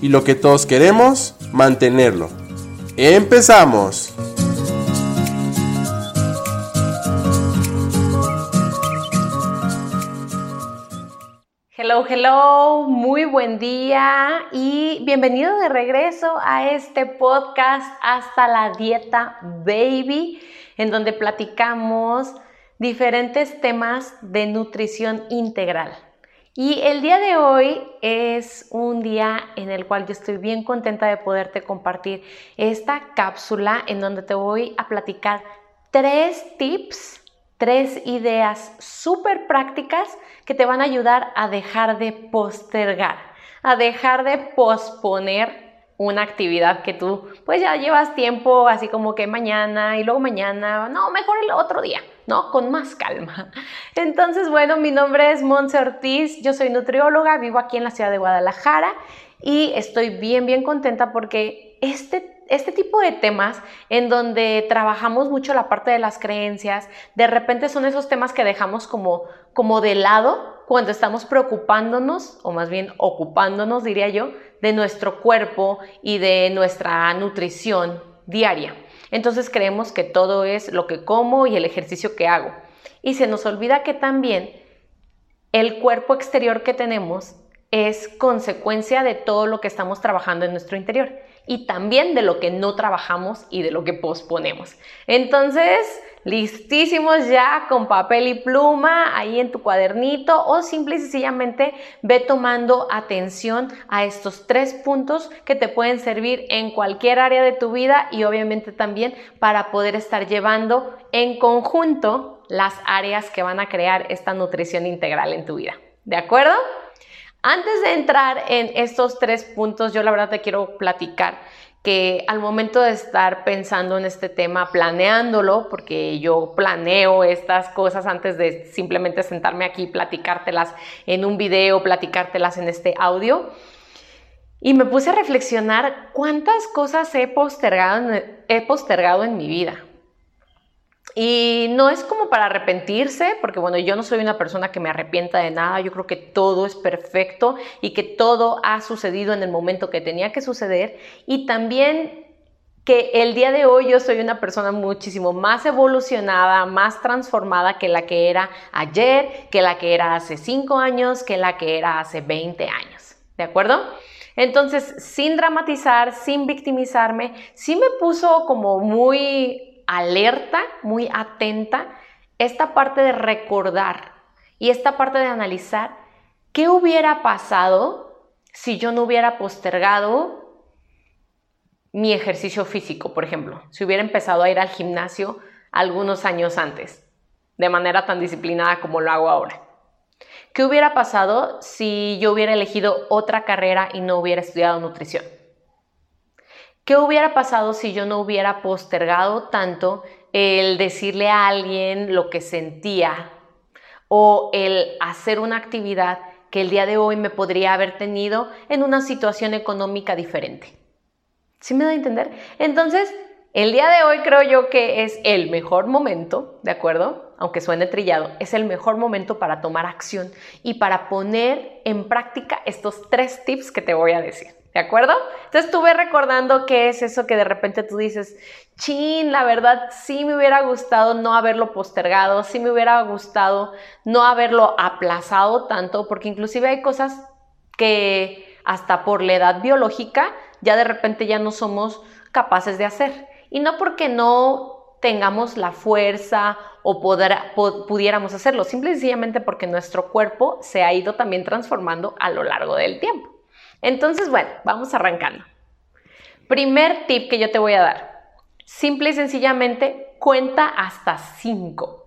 y lo que todos queremos, mantenerlo. ¡Empezamos! Hello, hello, muy buen día y bienvenido de regreso a este podcast hasta la dieta baby, en donde platicamos diferentes temas de nutrición integral. Y el día de hoy es un día en el cual yo estoy bien contenta de poderte compartir esta cápsula en donde te voy a platicar tres tips, tres ideas súper prácticas que te van a ayudar a dejar de postergar, a dejar de posponer una actividad que tú pues ya llevas tiempo así como que mañana y luego mañana, no, mejor el otro día. ¿No? Con más calma. Entonces, bueno, mi nombre es Montse Ortiz, yo soy nutrióloga, vivo aquí en la ciudad de Guadalajara y estoy bien, bien contenta porque este este tipo de temas en donde trabajamos mucho la parte de las creencias, de repente son esos temas que dejamos como, como de lado cuando estamos preocupándonos, o más bien ocupándonos, diría yo, de nuestro cuerpo y de nuestra nutrición diaria. Entonces creemos que todo es lo que como y el ejercicio que hago. Y se nos olvida que también el cuerpo exterior que tenemos es consecuencia de todo lo que estamos trabajando en nuestro interior y también de lo que no trabajamos y de lo que posponemos. Entonces, listísimos ya con papel y pluma ahí en tu cuadernito o simple y sencillamente ve tomando atención a estos tres puntos que te pueden servir en cualquier área de tu vida y obviamente también para poder estar llevando en conjunto las áreas que van a crear esta nutrición integral en tu vida. ¿De acuerdo? Antes de entrar en estos tres puntos, yo la verdad te quiero platicar que al momento de estar pensando en este tema, planeándolo, porque yo planeo estas cosas antes de simplemente sentarme aquí platicártelas en un video, platicártelas en este audio, y me puse a reflexionar cuántas cosas he postergado, he postergado en mi vida. Y no es como para arrepentirse, porque bueno, yo no soy una persona que me arrepienta de nada, yo creo que todo es perfecto y que todo ha sucedido en el momento que tenía que suceder. Y también que el día de hoy yo soy una persona muchísimo más evolucionada, más transformada que la que era ayer, que la que era hace 5 años, que la que era hace 20 años. ¿De acuerdo? Entonces, sin dramatizar, sin victimizarme, sí me puso como muy alerta, muy atenta, esta parte de recordar y esta parte de analizar qué hubiera pasado si yo no hubiera postergado mi ejercicio físico, por ejemplo, si hubiera empezado a ir al gimnasio algunos años antes, de manera tan disciplinada como lo hago ahora. ¿Qué hubiera pasado si yo hubiera elegido otra carrera y no hubiera estudiado nutrición? ¿Qué hubiera pasado si yo no hubiera postergado tanto el decirle a alguien lo que sentía o el hacer una actividad que el día de hoy me podría haber tenido en una situación económica diferente? ¿Sí me da a entender? Entonces, el día de hoy creo yo que es el mejor momento, ¿de acuerdo? Aunque suene trillado, es el mejor momento para tomar acción y para poner en práctica estos tres tips que te voy a decir. ¿De acuerdo? Entonces estuve recordando qué es eso que de repente tú dices, chin, la verdad sí me hubiera gustado no haberlo postergado, sí me hubiera gustado no haberlo aplazado tanto, porque inclusive hay cosas que hasta por la edad biológica ya de repente ya no somos capaces de hacer. Y no porque no tengamos la fuerza o pudiéramos hacerlo, simple y sencillamente porque nuestro cuerpo se ha ido también transformando a lo largo del tiempo. Entonces, bueno, vamos arrancando. Primer tip que yo te voy a dar. Simple y sencillamente, cuenta hasta 5.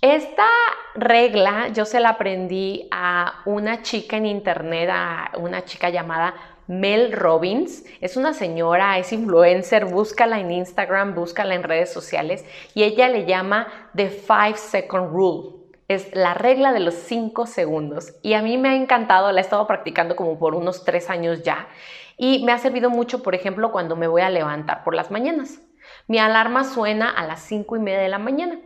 Esta regla yo se la aprendí a una chica en internet, a una chica llamada Mel Robbins. Es una señora, es influencer, búscala en Instagram, búscala en redes sociales y ella le llama The Five Second Rule. Es la regla de los 5 segundos. Y a mí me ha encantado, la he estado practicando como por unos 3 años ya. Y me ha servido mucho, por ejemplo, cuando me voy a levantar por las mañanas. Mi alarma suena a las 5 y media de la mañana.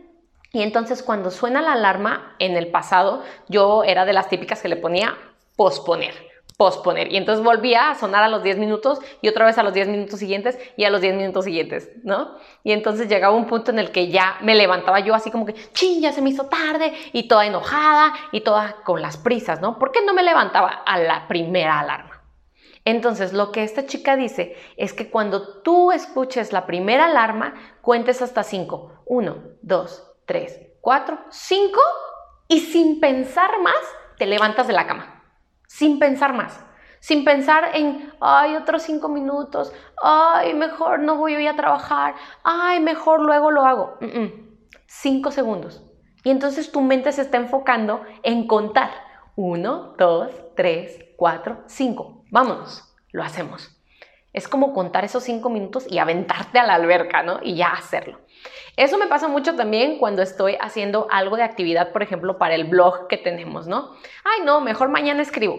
Y entonces cuando suena la alarma, en el pasado yo era de las típicas que le ponía posponer, posponer. Y entonces volvía a sonar a los 10 minutos y otra vez a los 10 minutos siguientes y a los 10 minutos siguientes, ¿no? Y entonces llegaba un punto en el que ya me levantaba yo así como que, ching, ya se me hizo tarde y toda enojada y toda con las prisas, ¿no? ¿Por qué no me levantaba a la primera alarma? Entonces, lo que esta chica dice es que cuando tú escuches la primera alarma, cuentes hasta 5. 1, 2, 3, 4, 5 y sin pensar más te levantas de la cama. Sin pensar más. Sin pensar en, ay, otros 5 minutos, ay, mejor no voy hoy a trabajar, ay, mejor luego lo hago. 5 segundos. Y entonces tu mente se está enfocando en contar. 1, 2, 3, 4, 5. Vámonos, lo hacemos. Es como contar esos 5 minutos y aventarte a la alberca, ¿no? Y ya hacerlo. Eso me pasa mucho también cuando estoy haciendo algo de actividad, por ejemplo, para el blog que tenemos, ¿no? Ay, no, mejor mañana escribo.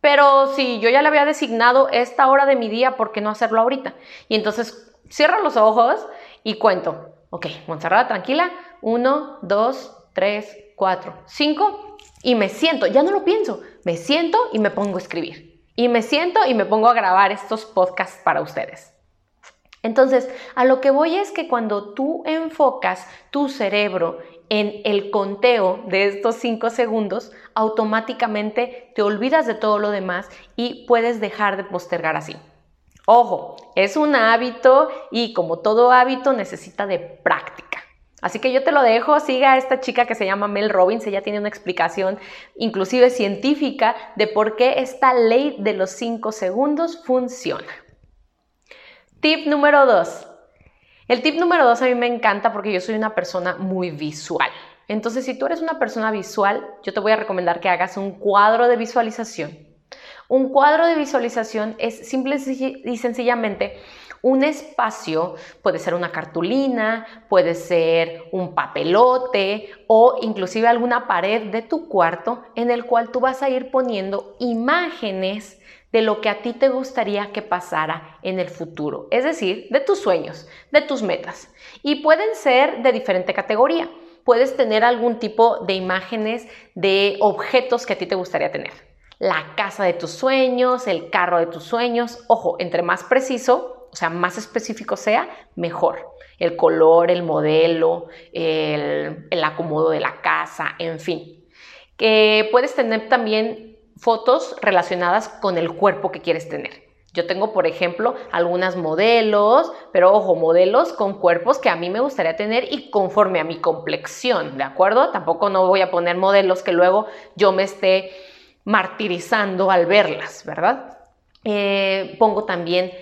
Pero si yo ya le había designado esta hora de mi día, ¿por qué no hacerlo ahorita? Y entonces cierro los ojos y cuento. Ok, Montserrat, tranquila. Uno, dos, tres, cuatro, cinco. Y me siento, ya no lo pienso, me siento y me pongo a escribir. Y me siento y me pongo a grabar estos podcasts para ustedes. Entonces, a lo que voy es que cuando tú enfocas tu cerebro en el conteo de estos 5 segundos, automáticamente te olvidas de todo lo demás y puedes dejar de postergar así. Ojo, es un hábito y como todo hábito necesita de práctica. Así que yo te lo dejo, siga a esta chica que se llama Mel Robbins, ella tiene una explicación inclusive científica de por qué esta ley de los 5 segundos funciona. Tip número dos. El tip número dos a mí me encanta porque yo soy una persona muy visual. Entonces, si tú eres una persona visual, yo te voy a recomendar que hagas un cuadro de visualización. Un cuadro de visualización es simple y sencillamente un espacio, puede ser una cartulina, puede ser un papelote o inclusive alguna pared de tu cuarto en el cual tú vas a ir poniendo imágenes de lo que a ti te gustaría que pasara en el futuro, es decir, de tus sueños, de tus metas. Y pueden ser de diferente categoría. Puedes tener algún tipo de imágenes de objetos que a ti te gustaría tener. La casa de tus sueños, el carro de tus sueños. Ojo, entre más preciso, o sea, más específico sea, mejor. El color, el modelo, el, acomodo de la casa, en fin. Que puedes tener también fotos relacionadas con el cuerpo que quieres tener. Yo tengo, por ejemplo, algunas modelos, pero ojo, modelos con cuerpos que a mí me gustaría tener y conforme a mi complexión, ¿de acuerdo? Tampoco no voy a poner modelos que luego yo me esté martirizando al verlas, ¿verdad? Eh, pongo también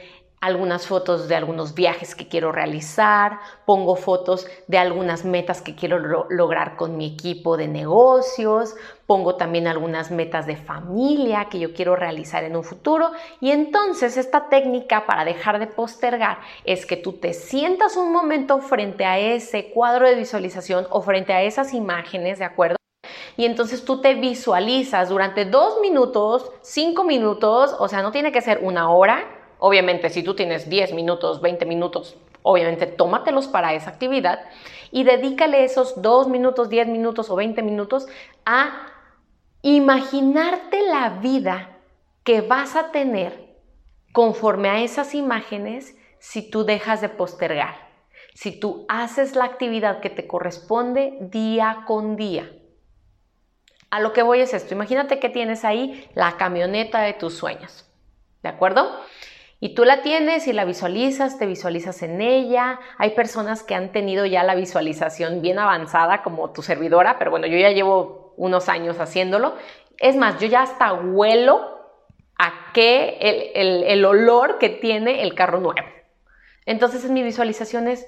algunas fotos de algunos viajes que quiero realizar, pongo fotos de algunas metas que quiero lograr con mi equipo de negocios, pongo también algunas metas de familia que yo quiero realizar en un futuro y entonces esta técnica para dejar de postergar es que tú te sientas un momento frente a ese cuadro de visualización o frente a esas imágenes, ¿de acuerdo? Y entonces tú te visualizas durante dos minutos, cinco minutos, o sea, no tiene que ser una hora, Obviamente, si tú tienes 10 minutos, 20 minutos, obviamente tómatelos para esa actividad y dedícale esos 2 minutos, 10 minutos o 20 minutos a imaginarte la vida que vas a tener conforme a esas imágenes si tú dejas de postergar, si tú haces la actividad que te corresponde día con día. A lo que voy es esto, imagínate que tienes ahí la camioneta de tus sueños, ¿de acuerdo? Y tú la tienes y la visualizas, te visualizas en ella. Hay personas que han tenido ya la visualización bien avanzada como tu servidora, pero bueno, yo ya llevo unos años haciéndolo. Es más, yo ya hasta huelo a qué el, el olor que tiene el carro nuevo. Entonces en mi visualización es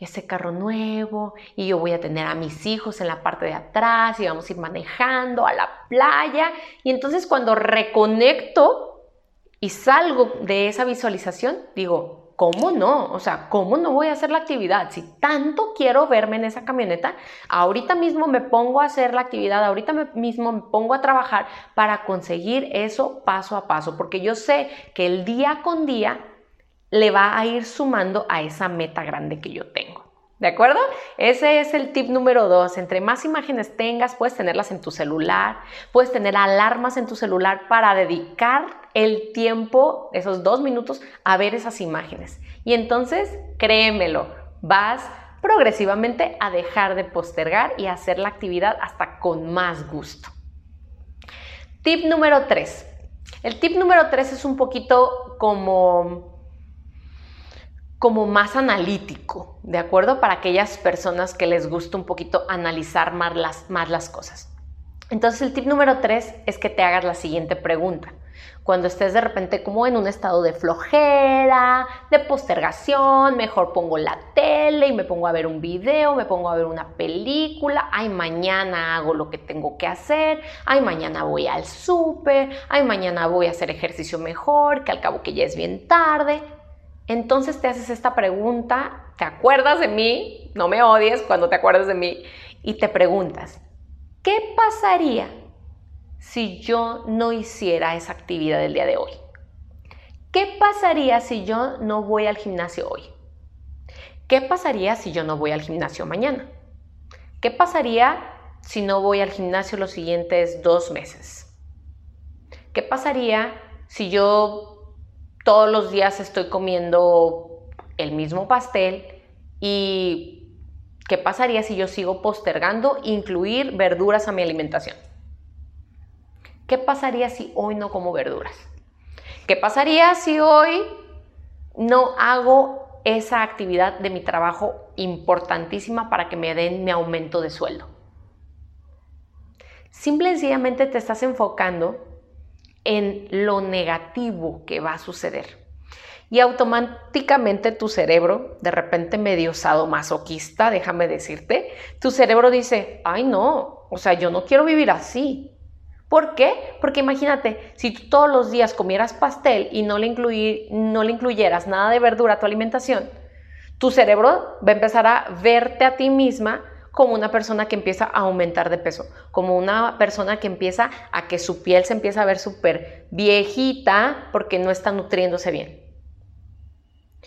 ese carro nuevo y yo voy a tener a mis hijos en la parte de atrás y vamos a ir manejando a la playa. Y entonces cuando reconecto y salgo de esa visualización, digo, ¿cómo no? O sea, ¿cómo no voy a hacer la actividad? Si tanto quiero verme en esa camioneta, ahorita mismo me pongo a hacer la actividad, ahorita mismo me pongo a trabajar para conseguir eso paso a paso, porque yo sé que el día con día le va a ir sumando a esa meta grande que yo tengo. ¿De acuerdo? Ese es el tip número dos. Entre más imágenes tengas, puedes tenerlas en tu celular, puedes tener alarmas en tu celular para dedicar el tiempo, esos dos minutos, a ver esas imágenes. Y entonces, créemelo, vas progresivamente a dejar de postergar y hacer la actividad hasta con más gusto. Tip número tres. El tip número tres es un poquito como como más analítico, ¿de acuerdo? Para aquellas personas que les gusta un poquito analizar más las, más las cosas. Entonces el tip número tres es que te hagas la siguiente pregunta. Cuando estés de repente como en un estado de flojera, de postergación, mejor pongo la tele y me pongo a ver un video, me pongo a ver una película, ay mañana hago lo que tengo que hacer, ay mañana voy al súper, ay mañana voy a hacer ejercicio mejor, que al cabo que ya es bien tarde. Entonces te haces esta pregunta, te acuerdas de mí, no me odies cuando te acuerdas de mí, y te preguntas, ¿qué pasaría si yo no hiciera esa actividad del día de hoy? ¿Qué pasaría si yo no voy al gimnasio hoy? ¿Qué pasaría si yo no voy al gimnasio mañana? ¿Qué pasaría si no voy al gimnasio los siguientes dos meses? ¿Qué pasaría si yo todos los días estoy comiendo el mismo pastel y ¿qué pasaría si yo sigo postergando incluir verduras a mi alimentación? ¿Qué pasaría si hoy no como verduras? ¿Qué pasaría si hoy no hago esa actividad de mi trabajo importantísima para que me den mi aumento de sueldo? Simple y sencillamente te estás enfocando en lo negativo que va a suceder. Y automáticamente tu cerebro, de repente medio sadomasoquista, déjame decirte, tu cerebro dice, ay no, o sea, yo no quiero vivir así. ¿Por qué? Porque imagínate, si tú todos los días comieras pastel y no le, incluir, no le incluyeras nada de verdura a tu alimentación, tu cerebro va a empezar a verte a ti misma como una persona que empieza a aumentar de peso, como una persona que empieza a que su piel se empieza a ver súper viejita porque no está nutriéndose bien.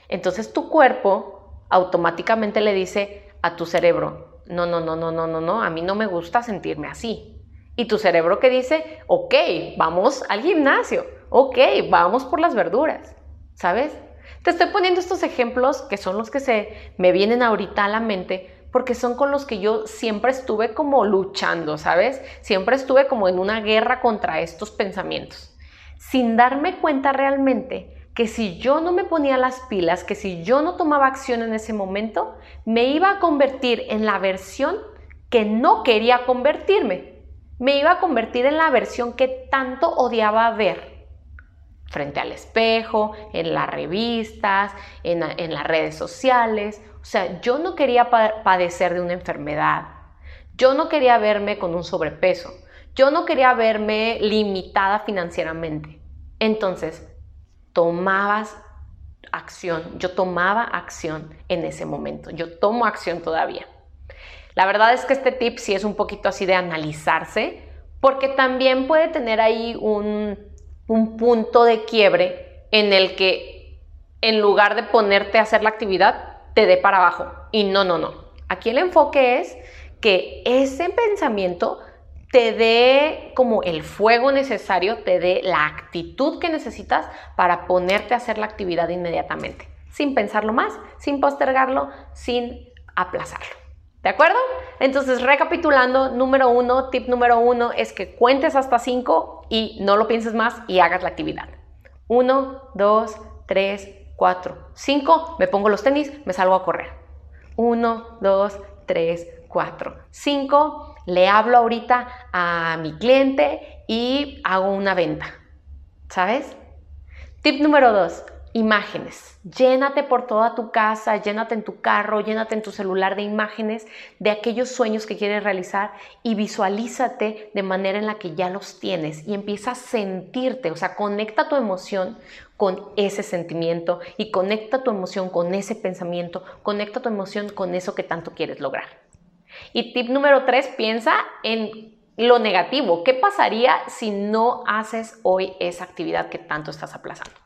Entonces tu cuerpo automáticamente le dice a tu cerebro, no, no, no, no, no, no, no, a mí no me gusta sentirme así. Y tu cerebro que dice, ok, vamos al gimnasio, ok, vamos por las verduras, ¿sabes? Te estoy poniendo estos ejemplos que son los que se me vienen ahorita a la mente porque son con los que yo siempre estuve como luchando, ¿sabes? Siempre estuve como en una guerra contra estos pensamientos, sin darme cuenta realmente que si yo no me ponía las pilas, que si yo no tomaba acción en ese momento, me iba a convertir en la versión que no quería convertirme. Me iba a convertir en la versión que tanto odiaba ver frente al espejo, en las revistas, en, en las redes sociales. O sea, yo no quería padecer de una enfermedad. Yo no quería verme con un sobrepeso. Yo no quería verme limitada financieramente. Entonces, tomabas acción. Yo tomaba acción en ese momento. Yo tomo acción todavía. La verdad es que este tip sí es un poquito así de analizarse, porque también puede tener ahí un, un punto de quiebre en el que en lugar de ponerte a hacer la actividad, te dé para abajo. Y no, no, no. Aquí el enfoque es que ese pensamiento te dé como el fuego necesario, te dé la actitud que necesitas para ponerte a hacer la actividad inmediatamente, sin pensarlo más, sin postergarlo, sin aplazarlo. ¿De acuerdo? Entonces, recapitulando, número uno, tip número uno es que cuentes hasta cinco y no lo pienses más y hagas la actividad. Uno, dos, tres, 4, 5, me pongo los tenis, me salgo a correr. 1, 2, 3, 4, 5, le hablo ahorita a mi cliente y hago una venta. ¿Sabes? Tip número 2, imágenes. Llénate por toda tu casa, llénate en tu carro, llénate en tu celular de imágenes de aquellos sueños que quieres realizar y visualízate de manera en la que ya los tienes y empieza a sentirte, o sea, conecta tu emoción con ese sentimiento y conecta tu emoción con ese pensamiento, conecta tu emoción con eso que tanto quieres lograr. Y tip número tres, piensa en lo negativo. ¿Qué pasaría si no haces hoy esa actividad que tanto estás aplazando?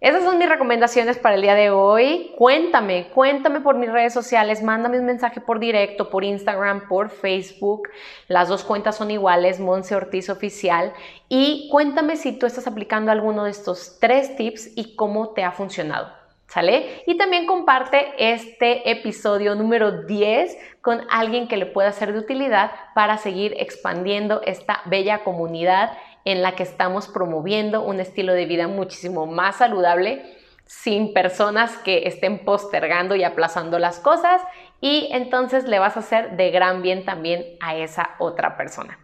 Esas son mis recomendaciones para el día de hoy. Cuéntame, cuéntame por mis redes sociales, mándame un mensaje por directo, por Instagram, por Facebook. Las dos cuentas son iguales, Monse Ortiz Oficial. Y cuéntame si tú estás aplicando alguno de estos tres tips y cómo te ha funcionado. ¿Sale? Y también comparte este episodio número 10 con alguien que le pueda ser de utilidad para seguir expandiendo esta bella comunidad en la que estamos promoviendo un estilo de vida muchísimo más saludable sin personas que estén postergando y aplazando las cosas y entonces le vas a hacer de gran bien también a esa otra persona.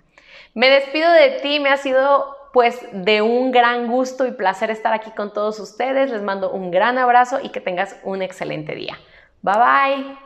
Me despido de ti, me ha sido pues de un gran gusto y placer estar aquí con todos ustedes. Les mando un gran abrazo y que tengas un excelente día. Bye bye.